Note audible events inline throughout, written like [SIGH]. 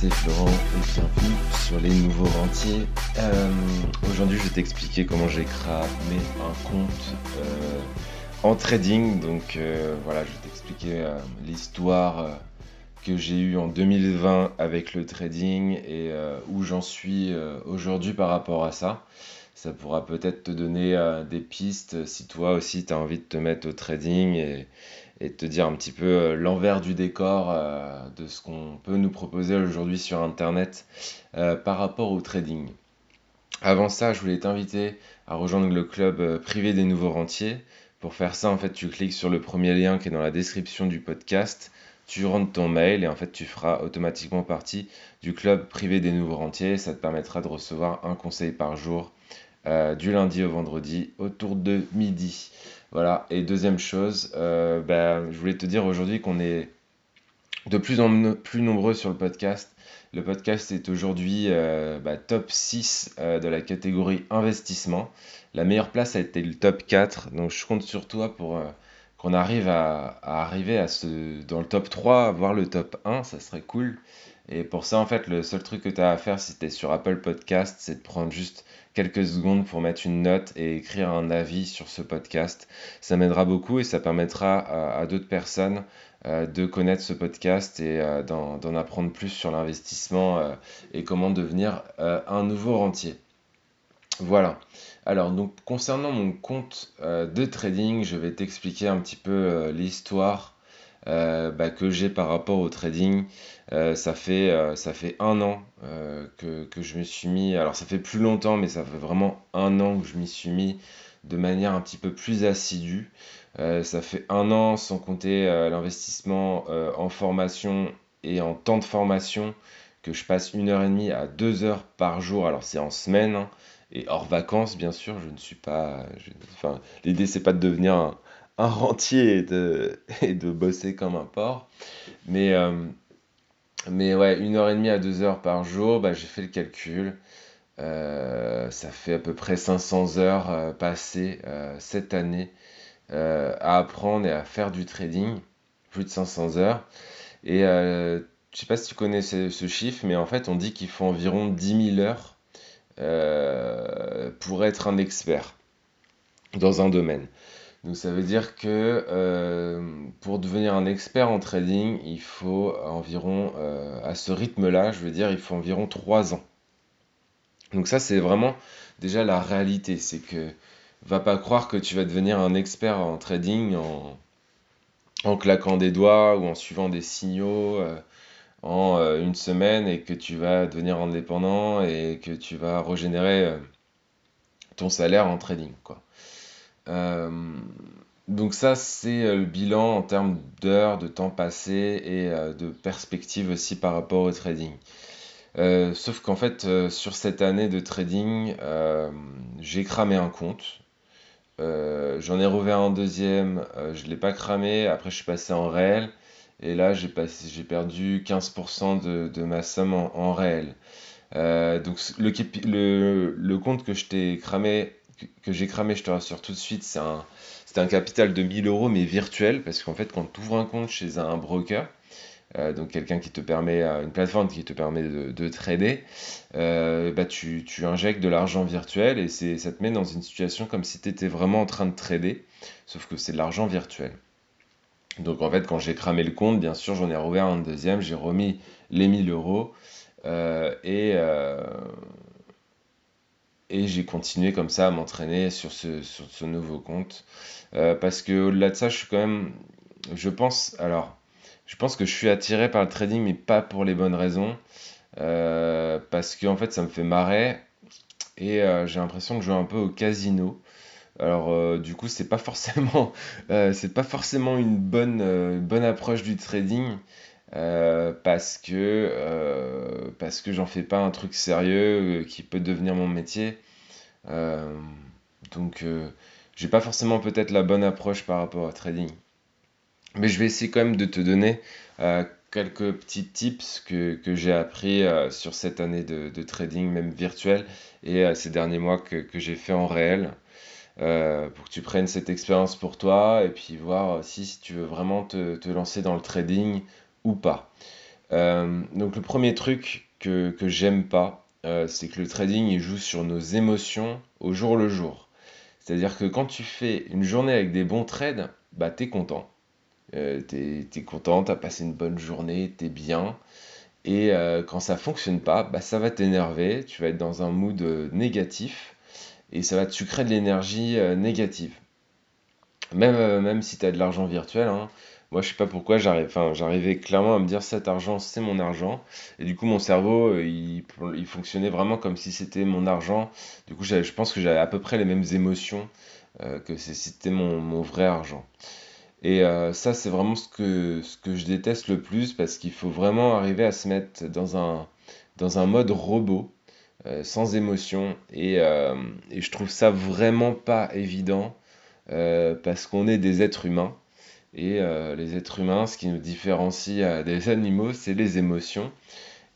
c'est Florent et bienvenue sur les nouveaux rentiers. Euh, aujourd'hui, je vais t'expliquer comment j'ai cramé un compte euh, en trading. Donc euh, voilà, je vais t'expliquer l'histoire que j'ai eue en 2020 avec le trading et où j'en suis aujourd'hui par rapport à ça. Ça pourra peut-être te donner des pistes si toi aussi tu as envie de te mettre au trading et, et te dire un petit peu euh, l'envers du décor euh, de ce qu'on peut nous proposer aujourd'hui sur Internet euh, par rapport au trading. Avant ça, je voulais t'inviter à rejoindre le club privé des nouveaux rentiers. Pour faire ça, en fait, tu cliques sur le premier lien qui est dans la description du podcast, tu rentres ton mail et en fait, tu feras automatiquement partie du club privé des nouveaux rentiers. Ça te permettra de recevoir un conseil par jour du lundi au vendredi autour de midi. Voilà. Et deuxième chose, euh, bah, je voulais te dire aujourd'hui qu'on est de plus en plus nombreux sur le podcast. Le podcast est aujourd'hui euh, bah, top 6 euh, de la catégorie investissement. La meilleure place a été le top 4. Donc je compte sur toi pour qu'on arrive à, arriver à ce, dans le top 3, voire le top 1. Ça serait cool. Et pour ça, en fait, le seul truc que tu as à faire si tu es sur Apple Podcast, c'est de prendre juste quelques secondes pour mettre une note et écrire un avis sur ce podcast. Ça m'aidera beaucoup et ça permettra à, d'autres personnes euh, de connaître ce podcast et euh, d'en apprendre plus sur l'investissement euh, et comment devenir un nouveau rentier. Voilà. Alors, donc, concernant mon compte de trading, je vais t'expliquer un petit peu l'histoire bah, que j'ai par rapport au trading. Euh, ça, fait, euh, ça fait un an que, que, je me suis mis, alors ça fait plus longtemps, mais ça fait vraiment un an que je m'y suis mis de manière un petit peu plus assidue. ça fait un an sans compter l'investissement en formation et en temps de formation que je passe une heure et demie à deux heures par jour. Alors c'est en semaine hein, et hors vacances bien sûr. Je ne suis pas. enfin, l'idée c'est pas de devenir un, un rentier et de, [LAUGHS] et bosser comme un porc. Mais, euh, mais ouais, une heure et demie à deux heures par jour, bah, j'ai fait le calcul. Euh, ça fait à peu près 500 heures euh, passées cette année à apprendre et à faire du trading. Plus de 500 heures. Et je sais pas si tu connais ce, ce, chiffre, mais en fait, on dit qu'il faut environ 10 000 heures pour être un expert dans un domaine. Donc ça veut dire que euh, pour devenir un expert en trading, il faut environ, euh, à ce rythme-là, je veux dire, il faut environ 3 ans. Donc ça, c'est vraiment déjà la réalité. C'est que va pas croire que tu vas devenir un expert en trading en, en claquant des doigts ou en suivant des signaux euh, en une semaine et que tu vas devenir indépendant et que tu vas régénérer ton salaire en trading. Quoi. Euh, donc ça, c'est euh, le bilan en termes d'heures, de temps passé et euh, de perspective aussi par rapport au trading. sauf qu'en fait, sur cette année de trading, j'ai cramé un compte. J'en ai rouvert un deuxième, je ne l'ai pas cramé, après je suis passé en réel, et là j'ai perdu 15% de, ma somme en, réel. donc le, le, compte que je t'ai cramé que, j'ai cramé, je te rassure tout de suite, c'est un, un capital de 1000 euros, mais virtuel, parce qu'en fait, quand tu ouvres un compte chez un broker, euh, donc quelqu'un qui te permet, euh, une plateforme qui te permet de, trader, euh, bah tu, tu, injectes de l'argent virtuel et ça te met dans une situation comme si tu étais vraiment en train de trader, sauf que c'est de l'argent virtuel. Donc en fait, quand j'ai cramé le compte, bien sûr, j'en ai rouvert un deuxième, j'ai remis les 1000 euros et, et j'ai continué comme ça à m'entraîner sur ce, sur ce nouveau compte. Euh, parce que au-delà de ça, je suis quand même. Je pense. Alors, je pense que je suis attiré par le trading, mais pas pour les bonnes raisons. Euh, parce que en fait, ça me fait marrer. Et euh, j'ai l'impression que je joue un peu au casino. Alors, du coup, c'est pas forcément, [LAUGHS] c'est pas forcément une bonne, bonne approche du trading. Parce que parce que j'en fais pas un truc sérieux euh, qui peut devenir mon métier. donc j'ai pas forcément peut-être la bonne approche par rapport au trading. Mais je vais essayer quand même de te donner quelques petits tips que, que j'ai appris sur cette année de, de, trading, même virtuel, et ces derniers mois que, que j'ai fait en réel. pour que tu prennes cette expérience pour toi et puis voir si, si tu veux vraiment te, te lancer dans le trading ou pas. donc le premier truc que, j'aime pas, c'est que le trading il joue sur nos émotions au jour le jour. C'est-à-dire que quand tu fais une journée avec des bons trades, bah t'es content. Euh, t'es, es content, t'as passé une bonne journée, t'es bien. Et euh, quand ça fonctionne pas, bah ça va t'énerver, tu vas être dans un mood euh, négatif et ça va te sucrer de l'énergie négative. Même, même si tu as de l'argent virtuel, hein, moi, je sais pas pourquoi, j'arrivais clairement à me dire cet argent, c'est mon argent. Et du coup, mon cerveau, euh, il, fonctionnait vraiment comme si c'était mon argent. Du coup, je pense que j'avais à peu près les mêmes émotions euh, que si c'était mon, vrai argent. Et euh, ça, c'est vraiment ce que, ce que je déteste le plus parce qu'il faut vraiment arriver à se mettre dans un, dans un mode robot, sans émotion. Et, et, je trouve ça vraiment pas évident parce qu'on est des êtres humains. Et euh, les êtres humains, ce qui nous différencie euh, des animaux, c'est les émotions.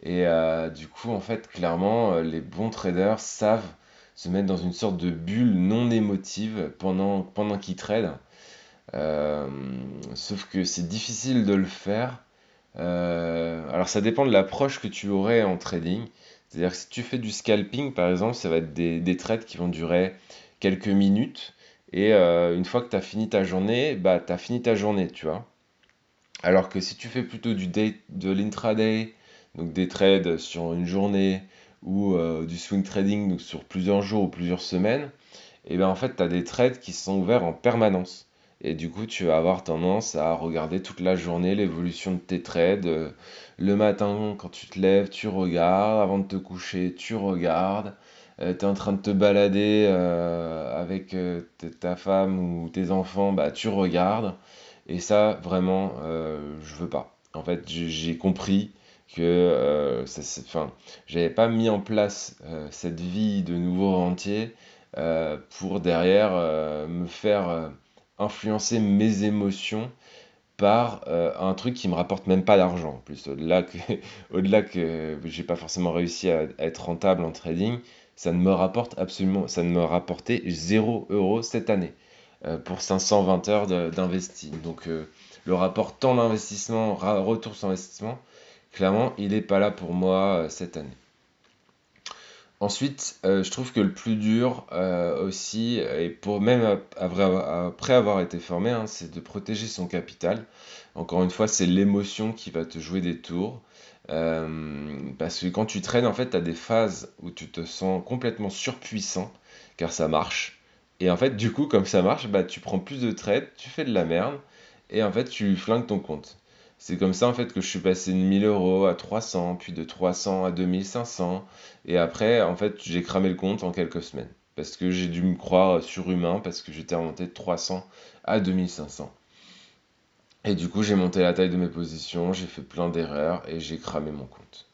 Et euh, du coup, en fait, clairement, les bons traders savent se mettre dans une sorte de bulle non émotive pendant, qu'ils tradent. sauf que c'est difficile de le faire. alors ça dépend de l'approche que tu aurais en trading. C'est-à-dire que si tu fais du scalping, par exemple, ça va être des, des trades qui vont durer quelques minutes. Et euh, une fois que tu as fini ta journée, bah, tu as fini ta journée, tu vois. Alors que si tu fais plutôt du de l'intraday, donc des trades sur une journée, ou euh, du swing trading donc sur plusieurs jours ou plusieurs semaines, et bien en fait, tu as des trades qui sont ouverts en permanence. Et du coup, tu vas avoir tendance à regarder toute la journée l'évolution de tes trades. Euh, le matin, quand tu te lèves, tu regardes. Avant de te coucher, tu regardes. Euh, tu es en train de te balader euh, avec euh, ta femme ou tes enfants, bah, tu regardes. Et ça, vraiment, je veux pas. En fait, j'ai compris que enfin, j'avais pas mis en place cette vie de nouveau rentier pour derrière me faire influencer mes émotions par un truc qui me rapporte même pas d'argent. En plus, au-delà que, [LAUGHS] au-delà que j'ai pas forcément réussi à être rentable en trading, ça ne me rapporte absolument, ça ne me rapportait 0 euros cette année euh, pour 520 heures d'investi. Donc euh, le rapport temps d'investissement, retour sur investissement, clairement, il n'est pas là pour moi euh, cette année. Ensuite, je trouve que le plus dur aussi, et pour même après avoir été formé, hein, c'est de protéger son capital. Encore une fois, c'est l'émotion qui va te jouer des tours. Euh, parce que quand tu traînes, en fait, tu as des phases où tu te sens complètement surpuissant, car ça marche. Et en fait, du coup, comme ça marche, bah, tu prends plus de trades, tu fais de la merde, et en fait, tu flingues ton compte. C'est comme ça, en fait, que je suis passé de 1000 euros à 300, puis de 300 à 2500, et après, en fait, j'ai cramé le compte en quelques semaines. Parce que j'ai dû me croire surhumain, parce que j'étais remonté de 300 à 2500. Et du coup, j'ai monté la taille de mes positions, j'ai fait plein d'erreurs et j'ai cramé mon compte.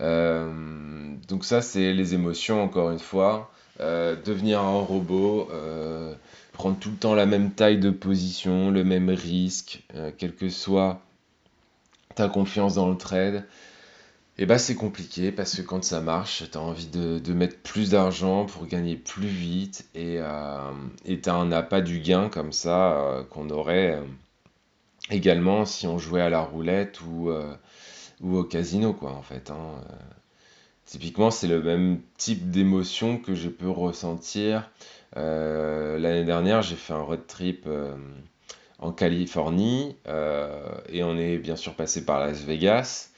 Euh, donc ça, c'est les émotions, encore une fois. Euh, devenir un robot, euh, prendre tout le temps la même taille de position, le même risque, quelle que soit ta confiance dans le trade, et eh bah ben, c'est compliqué parce que quand ça marche, tu as envie de, de mettre plus d'argent pour gagner plus vite et tu as un appât du gain comme ça qu'on aurait également si on jouait à la roulette ou, euh, au casino, quoi, en fait. Hein. Euh, typiquement, c'est le même type d'émotion que je peux ressentir. Euh, l'année dernière, j'ai fait un road trip en Californie et on est bien sûr passé par Las Vegas.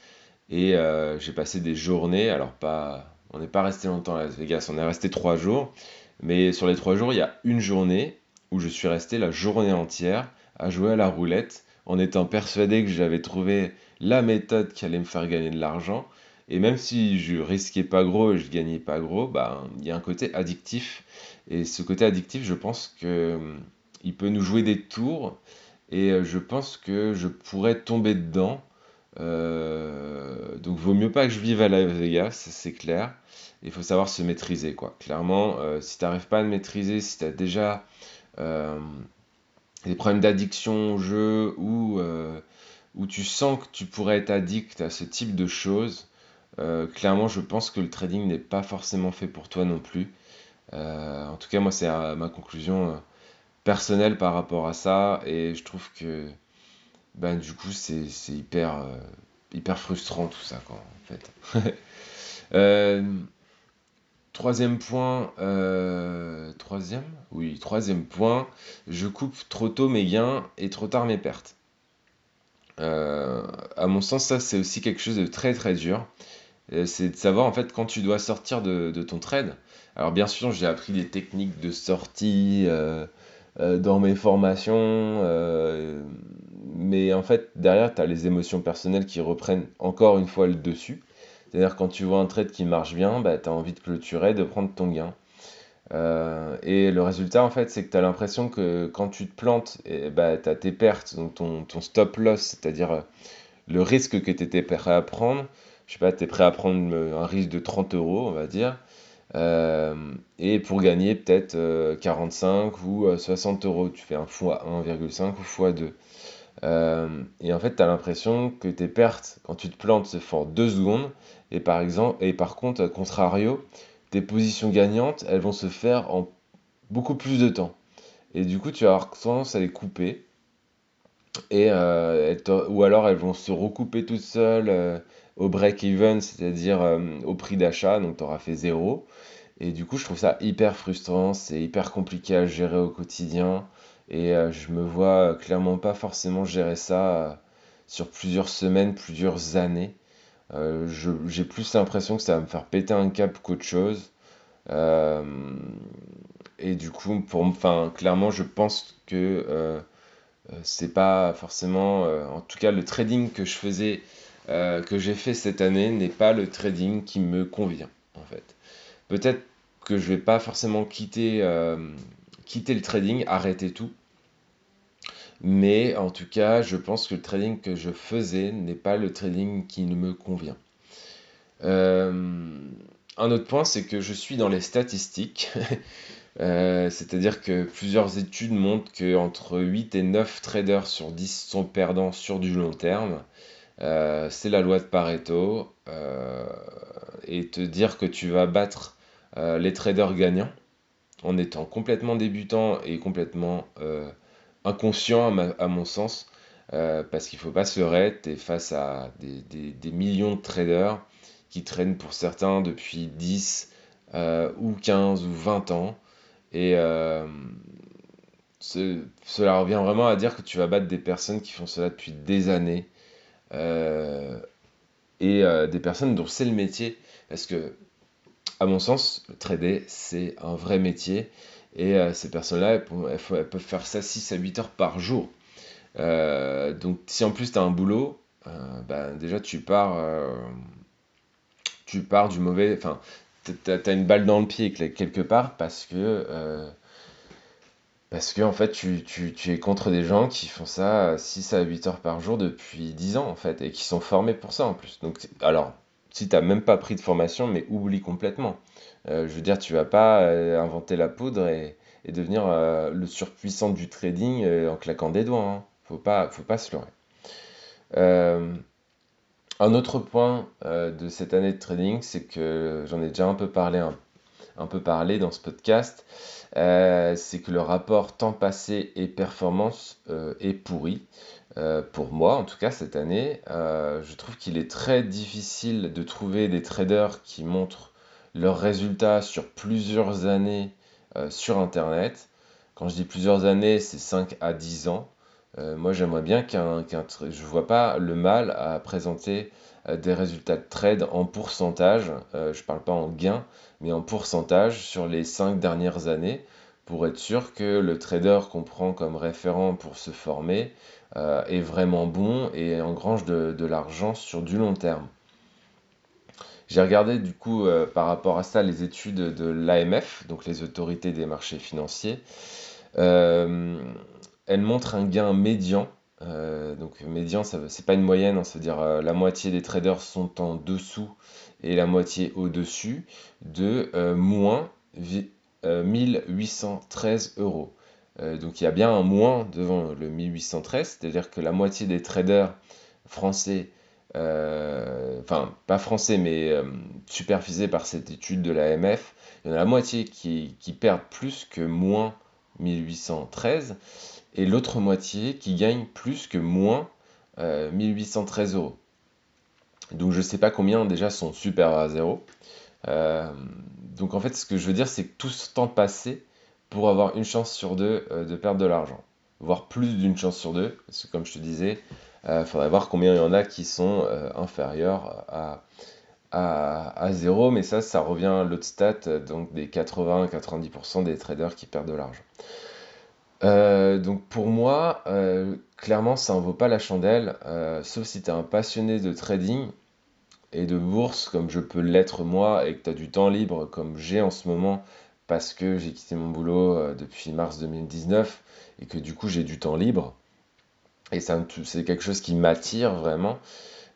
Et j'ai passé des journées, alors pas, on n'est pas resté longtemps à Las Vegas, on est resté trois jours. Mais sur les trois jours, il y a une journée où je suis resté la journée entière à jouer à la roulette en étant persuadé que j'avais trouvé la méthode qui allait me faire gagner de l'argent. Et même si je risquais pas gros et je gagnais pas gros, bah, il y a un côté addictif. Et ce côté addictif, je pense que hum, il peut nous jouer des tours. Et euh, je pense que je pourrais tomber dedans. Euh, donc vaut mieux pas que je vive à Las Vegas, c'est clair. Il faut savoir se maîtriser, quoi. Clairement, euh, si tu n'arrives pas à te maîtriser, si tu as déjà des problèmes d'addiction au jeu ou euh, où tu sens que tu pourrais être addict à ce type de choses, euh, clairement, je pense que le trading n'est pas forcément fait pour toi non plus. Euh, en tout cas, moi, c'est ma conclusion personnelle par rapport à ça. Et je trouve que ben, du coup, c'est hyper, hyper frustrant tout ça, quoi, en fait. [LAUGHS] Euh, troisième point, euh, troisième? Oui, troisième point, je coupe trop tôt mes gains et trop tard mes pertes. à mon sens, ça c'est aussi quelque chose de très très dur. C'est de savoir en fait quand tu dois sortir de, ton trade. Alors bien sûr, j'ai appris des techniques de sortie, euh, dans mes formations. Euh, mais en fait, derrière, tu as les émotions personnelles qui reprennent encore une fois le dessus. C'est-à-dire quand tu vois un trade qui marche bien, bah, tu as envie de clôturer, de prendre ton gain. Euh, et le résultat, en fait, c'est que tu as l'impression que quand tu te plantes, bah, tu as tes pertes, donc ton, stop loss, c'est-à-dire le risque que tu étais prêt à prendre. Je sais pas, tu es prêt à prendre un risque de 30 euros, on va dire. Euh, et pour gagner peut-être 45 euh, ou 60 euh, euros, tu fais un fois 1,5 ou fois 2. et en fait, tu as l'impression que tes pertes, quand tu te plantes, se font en 2 secondes. Et par, exemple, et par contre, à contrario, tes positions gagnantes, elles vont se faire en beaucoup plus de temps. Et du coup, tu vas avoir tendance à les couper. Et, ou alors elles vont se recouper toutes seules au break-even, c'est-à-dire au prix d'achat, donc tu auras fait 0. Et du coup, je trouve ça hyper frustrant, c'est hyper compliqué à gérer au quotidien. Et euh, je me vois clairement pas forcément gérer ça euh, sur plusieurs semaines, plusieurs années. Euh, j'ai plus l'impression que ça va me faire péter un cap qu'autre chose. et du coup, pour, enfin, clairement, je pense que c'est pas forcément, en tout cas, le trading que je faisais, que j'ai fait cette année n'est pas le trading qui me convient, en fait. Peut-être que je vais pas forcément quitter, euh, quitter le trading, arrêter tout. Mais en tout cas, je pense que le trading que je faisais n'est pas le trading qui me convient. Euh, un autre point, c'est que je suis dans les statistiques. [LAUGHS] Euh, c'est-à-dire que plusieurs études montrent que entre 8 et 9 traders sur 10 sont perdants sur du long terme. c'est la loi de Pareto. et te dire que tu vas battre euh, les traders gagnants en étant complètement débutant et complètement euh, inconscient à, mon sens, euh, parce qu'il ne faut pas se leurrer, tu es face à des, millions de traders qui traînent pour certains depuis 10 ou 15 ou 20 ans. Et cela revient vraiment à dire que tu vas battre des personnes qui font cela depuis des années. et des personnes dont c'est le métier. Parce que à mon sens, trader, c'est un vrai métier. Et euh, ces personnes-là, elles, peuvent faire ça 6 à 8 heures par jour. Euh, donc, si en plus tu as un boulot, euh, ben, déjà tu pars, tu pars du mauvais. Enfin, tu as, une balle dans le pied quelque part parce que. parce que en fait, tu, tu, es contre des gens qui font ça 6 à 8 heures par jour depuis 10 ans en fait et qui sont formés pour ça en plus. Donc, alors, si tu n'as même pas pris de formation, mais oublie complètement. Euh, je veux dire, tu vas pas euh, inventer la poudre et, devenir euh, le surpuissant du trading en claquant des doigts. Hein. Faut pas, faut pas se leurrer. un autre point de cette année de trading, c'est que j'en ai déjà un peu parlé dans ce podcast, c'est que le rapport temps passé et performance est pourri. Euh, pour moi, en tout cas cette année, euh, je trouve qu'il est très difficile de trouver des traders qui montrent leurs résultats sur plusieurs années euh, sur Internet. Quand je dis plusieurs années, c'est 5 à 10 ans. moi, j'aimerais bien qu'un... je ne vois pas le mal à présenter des résultats de trade en pourcentage. je ne parle pas en gain, mais en pourcentage sur les 5 dernières années pour être sûr que le trader qu'on prend comme référent pour se former euh, est vraiment bon et engrange de, de l'argent sur du long terme. J'ai regardé du coup euh, par rapport à ça les études de l'AMF, donc les autorités des marchés financiers. Euh, elles montrent un gain médian. donc médian, ce n'est pas une moyenne, hein, c'est-à-dire la moitié des traders sont en dessous et la moitié au-dessus de moins 1813 euh, euros. Euh, donc il y a bien un moins devant le 1813, c'est-à-dire que la moitié des traders français, euh, enfin pas français mais supervisés par cette étude de l'AMF, il y en a la moitié qui, perdent plus que moins 1813 et l'autre moitié qui gagne plus que moins 1813 euros. Donc je sais pas combien déjà sont super à zéro. Euh, donc en fait, ce que je veux dire, c'est que tout ce temps passé pour avoir une chance sur deux euh, de perdre de l'argent, voire plus d'une chance sur deux, parce que comme je te disais, il euh, faudrait voir combien il y en a qui sont inférieurs à, à, zéro, mais ça, ça revient à l'autre stat, donc des 80-90% des traders qui perdent de l'argent. donc pour moi, clairement, ça en vaut pas la chandelle, sauf si tu es un passionné de trading et de bourse comme je peux l'être moi et que tu as du temps libre comme j'ai en ce moment parce que j'ai quitté mon boulot euh, depuis mars 2019 et que du coup j'ai du temps libre. Et c'est quelque chose qui m'attire vraiment,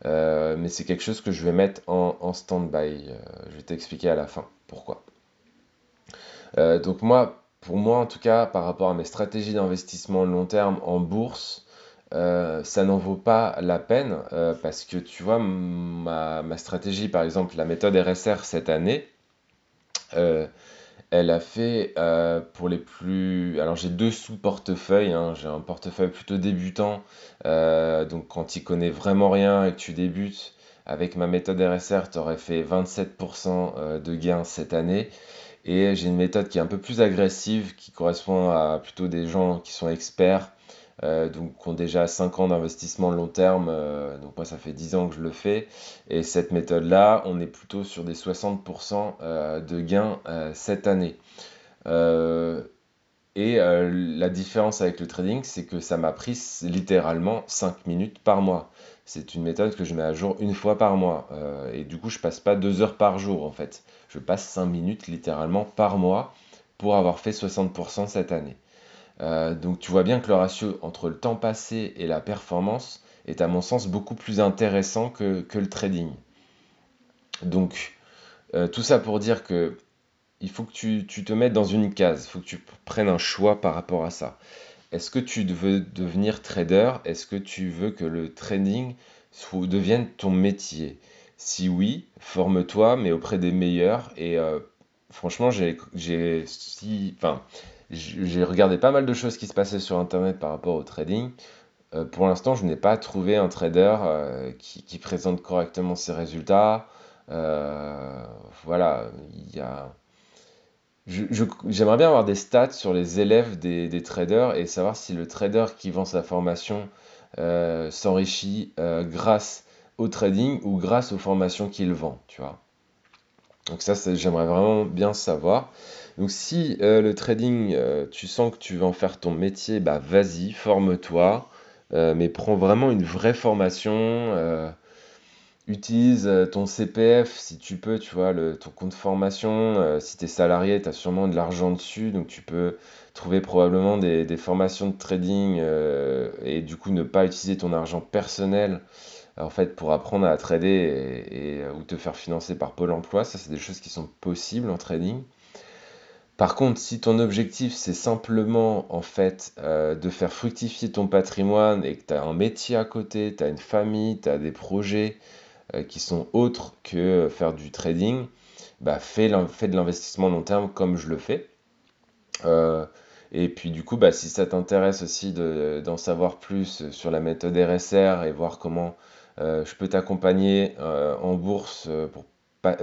euh, mais c'est quelque chose que je vais mettre en, stand-by. Euh, je vais t'expliquer à la fin pourquoi. donc moi, pour moi en tout cas, par rapport à mes stratégies d'investissement long terme en bourse, ça n'en vaut pas la peine parce que tu vois, ma, stratégie, par exemple, la méthode RSR cette année, elle a fait pour les plus. Alors j'ai deux sous-portefeuilles, hein. j'ai un portefeuille plutôt débutant, donc quand tu connais vraiment rien et que tu débutes, avec ma méthode RSR, tu aurais fait 27% de gains cette année. Et j'ai une méthode qui est un peu plus agressive, qui correspond à plutôt des gens qui sont experts euh, donc qui ont déjà 5 ans d'investissement long terme. Euh, donc moi, ça fait 10 ans que je le fais. Et cette méthode-là, on est plutôt sur des 60% euh, de gains cette année. et la différence avec le trading, c'est que ça m'a pris littéralement 5 minutes par mois. C'est une méthode que je mets à jour une fois par mois. et du coup, je passe pas 2 heures par jour en fait. Je passe 5 minutes littéralement par mois pour avoir fait 60% cette année. Euh, donc tu vois bien que le ratio entre le temps passé et la performance est à mon sens beaucoup plus intéressant que, le trading. Donc euh, tout ça pour dire que il faut que tu, te mettes dans une case, il faut que tu prennes un choix par rapport à ça. Est-ce que tu veux devenir trader? Est-ce que tu veux que le trading devienne ton métier? Si oui, forme-toi, mais auprès des meilleurs. Et euh, franchement, j'ai, si, enfin, j'ai regardé pas mal de choses qui se passaient sur Internet par rapport au trading. Euh, pour l'instant, je n'ai pas trouvé un trader euh, qui, présente correctement ses résultats. Euh, voilà, il y a... J'aimerais bien avoir des stats sur les élèves des, des, traders et savoir si le trader qui vend sa formation s'enrichit grâce au trading ou grâce aux formations qu'il vend, tu vois. Donc ça, j'aimerais vraiment bien savoir. Donc si euh, le trading, euh, tu sens que tu veux en faire ton métier, bah vas-y, forme-toi, euh, mais prends vraiment une vraie formation. utilise ton CPF si tu peux, tu vois, ton compte formation. si tu es salarié, tu as sûrement de l'argent dessus, donc tu peux trouver probablement des, formations de trading et du coup ne pas utiliser ton argent personnel en fait pour apprendre à trader et, ou te faire financer par Pôle Emploi. Ça, c'est des choses qui sont possibles en trading. Par contre, si ton objectif c'est simplement en fait euh, de faire fructifier ton patrimoine et que tu as un métier à côté, tu as une famille, tu as des projets euh, qui sont autres que faire du trading, bah fais, de l'investissement long terme comme je le fais. Euh, et puis du coup, bah, si ça t'intéresse aussi d'en savoir plus sur la méthode RSR et voir comment je peux t'accompagner en bourse pour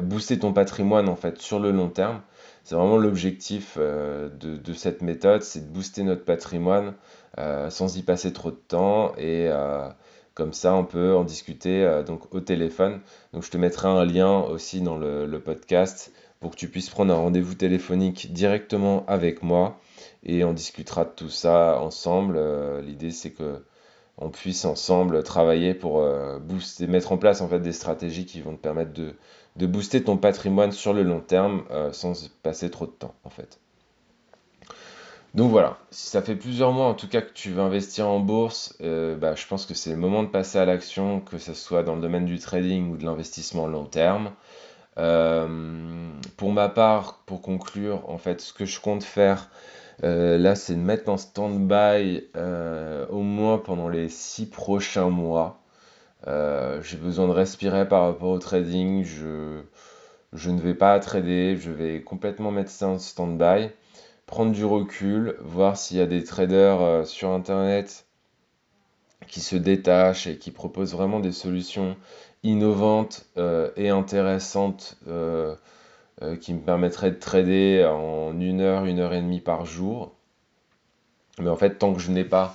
booster ton patrimoine en fait sur le long terme, c'est vraiment l'objectif euh, de, cette méthode, c'est de booster notre patrimoine euh, sans y passer trop de temps et euh, comme ça on peut en discuter donc au téléphone. Donc je te mettrai un lien aussi dans le, podcast pour que tu puisses prendre un rendez-vous téléphonique directement avec moi et on discutera de tout ça ensemble. L'idée c'est que on puisse ensemble travailler pour booster, mettre en place en fait des stratégies qui vont te permettre de, de booster ton patrimoine sur le long terme euh, sans passer trop de temps en fait. Donc voilà, si ça fait plusieurs mois en tout cas que tu veux investir en bourse, euh, bah, je pense que c'est le moment de passer à l'action, que ce soit dans le domaine du trading ou de l'investissement long terme. Euh, pour ma part, pour conclure, en fait, ce que je compte faire là, c'est de mettre en stand-by au moins pendant les six prochains mois. Euh, j'ai besoin de respirer par rapport au trading. Je, je ne vais pas trader. Je vais complètement mettre ça en stand-by. Prendre du recul, voir s'il y a des traders euh, sur Internet qui se détachent et qui proposent vraiment des solutions innovante et intéressante qui me permettrait de trader en une heure, une heure et demie par jour. Mais en fait, tant que je n'ai pas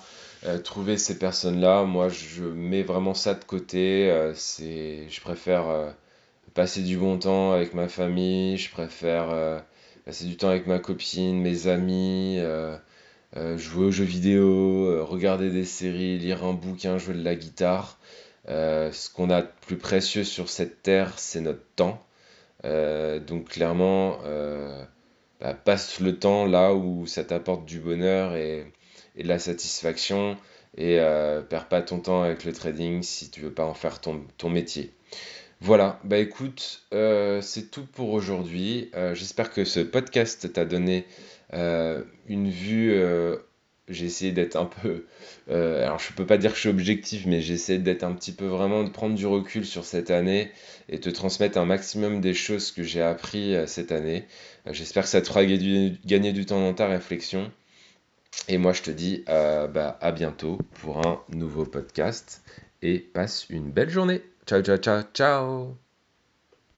trouvé ces personnes-là, moi je mets vraiment ça de côté. c'est, je préfère passer du bon temps avec ma famille, je préfère passer du temps avec ma copine, mes amis, euh, euh, jouer aux jeux vidéo, euh, regarder des séries, lire un bouquin, jouer de la guitare. ce qu'on a de plus précieux sur cette terre, c'est notre temps. donc clairement, bah, passe le temps là où ça t'apporte du bonheur et, de la satisfaction et perds pas ton temps avec le trading si tu veux pas en faire ton métier. Voilà, bah écoute, euh, c'est tout pour aujourd'hui. Euh, j'espère que ce podcast t'a donné euh, une vue. j'ai essayé d'être un peu. alors, je peux pas dire que je suis objectif, mais j'essaie d'être un petit peu vraiment, de prendre du recul sur cette année et te transmettre un maximum des choses que j'ai appris cette année. J'espère que ça te fera gagner du temps dans ta réflexion. Et moi, je te dis bah, à bientôt pour un nouveau podcast et passe une belle journée. Ciao, ciao, ciao, ciao